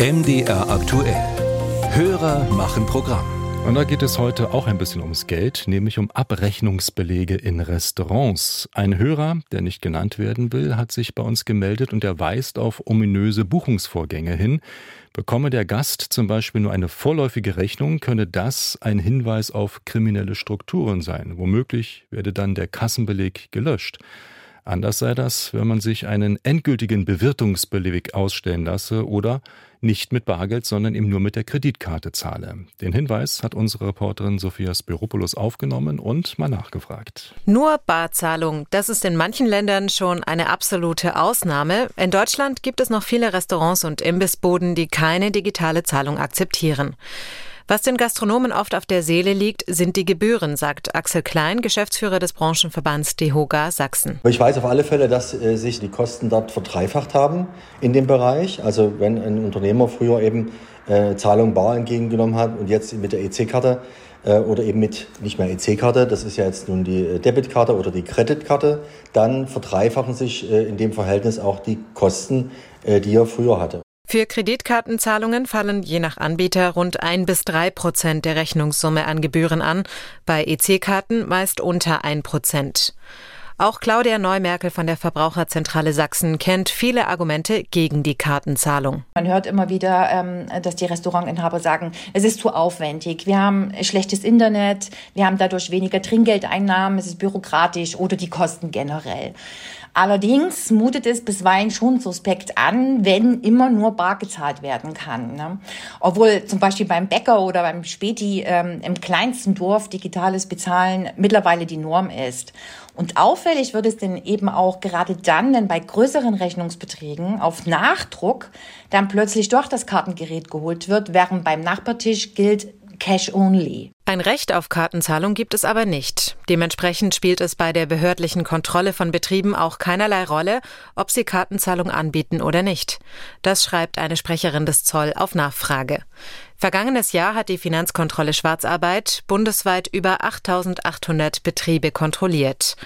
MDR aktuell. Hörer machen Programm. Und da geht es heute auch ein bisschen ums Geld, nämlich um Abrechnungsbelege in Restaurants. Ein Hörer, der nicht genannt werden will, hat sich bei uns gemeldet und er weist auf ominöse Buchungsvorgänge hin. Bekomme der Gast zum Beispiel nur eine vorläufige Rechnung, könne das ein Hinweis auf kriminelle Strukturen sein. Womöglich werde dann der Kassenbeleg gelöscht. Anders sei das, wenn man sich einen endgültigen Bewirtungsbeleg ausstellen lasse oder nicht mit Bargeld, sondern eben nur mit der Kreditkarte zahle. Den Hinweis hat unsere Reporterin Sophia Spiropoulos aufgenommen und mal nachgefragt. Nur Barzahlung, das ist in manchen Ländern schon eine absolute Ausnahme. In Deutschland gibt es noch viele Restaurants und Imbissboden, die keine digitale Zahlung akzeptieren. Was den Gastronomen oft auf der Seele liegt, sind die Gebühren, sagt Axel Klein, Geschäftsführer des Branchenverbands DEHOGA Sachsen. Ich weiß auf alle Fälle, dass äh, sich die Kosten dort verdreifacht haben in dem Bereich. Also wenn ein Unternehmer früher eben äh, Zahlung bar entgegengenommen hat und jetzt mit der EC-Karte äh, oder eben mit nicht mehr EC-Karte, das ist ja jetzt nun die äh, Debitkarte oder die Kreditkarte, dann verdreifachen sich äh, in dem Verhältnis auch die Kosten, äh, die er früher hatte. Für Kreditkartenzahlungen fallen je nach Anbieter rund ein bis drei Prozent der Rechnungssumme an Gebühren an, bei EC-Karten meist unter ein Prozent. Auch Claudia Neumerkel von der Verbraucherzentrale Sachsen kennt viele Argumente gegen die Kartenzahlung. Man hört immer wieder, ähm, dass die Restaurantinhaber sagen, es ist zu aufwendig, wir haben schlechtes Internet, wir haben dadurch weniger Trinkgeldeinnahmen, es ist bürokratisch oder die Kosten generell. Allerdings mutet es bisweilen schon suspekt an, wenn immer nur bar gezahlt werden kann. Ne? Obwohl zum Beispiel beim Bäcker oder beim Späti ähm, im kleinsten Dorf digitales Bezahlen mittlerweile die Norm ist. Und auffällig wird es denn eben auch gerade dann, wenn bei größeren Rechnungsbeträgen auf Nachdruck dann plötzlich doch das Kartengerät geholt wird, während beim Nachbartisch gilt, Cash Only. Ein Recht auf Kartenzahlung gibt es aber nicht. Dementsprechend spielt es bei der behördlichen Kontrolle von Betrieben auch keinerlei Rolle, ob sie Kartenzahlung anbieten oder nicht. Das schreibt eine Sprecherin des Zoll auf Nachfrage. Vergangenes Jahr hat die Finanzkontrolle Schwarzarbeit bundesweit über 8800 Betriebe kontrolliert.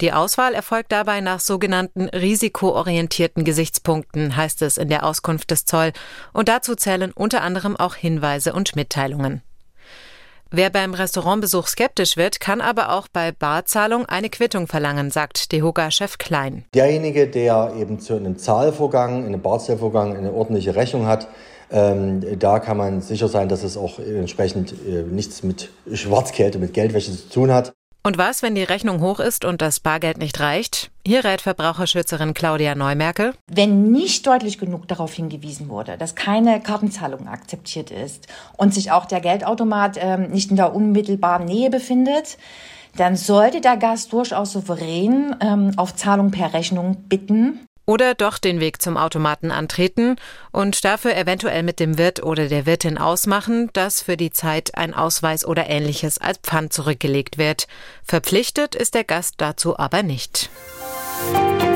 Die Auswahl erfolgt dabei nach sogenannten risikoorientierten Gesichtspunkten, heißt es in der Auskunft des Zoll, und dazu zählen unter anderem auch Hinweise und Mitteilungen. Wer beim Restaurantbesuch skeptisch wird, kann aber auch bei Barzahlung eine Quittung verlangen, sagt Dehoga-Chef Klein. Derjenige, der eben zu einem Zahlvorgang, einem Barzahlvorgang eine ordentliche Rechnung hat, ähm, da kann man sicher sein, dass es auch entsprechend äh, nichts mit Schwarzgeld und mit Geldwäsche zu tun hat. Und was, wenn die Rechnung hoch ist und das Bargeld nicht reicht? Hier rät Verbraucherschützerin Claudia Neumerkel. Wenn nicht deutlich genug darauf hingewiesen wurde, dass keine Kartenzahlung akzeptiert ist und sich auch der Geldautomat äh, nicht in der unmittelbaren Nähe befindet, dann sollte der Gast durchaus souverän ähm, auf Zahlung per Rechnung bitten oder doch den Weg zum Automaten antreten und dafür eventuell mit dem Wirt oder der Wirtin ausmachen, dass für die Zeit ein Ausweis oder ähnliches als Pfand zurückgelegt wird. Verpflichtet ist der Gast dazu aber nicht. Musik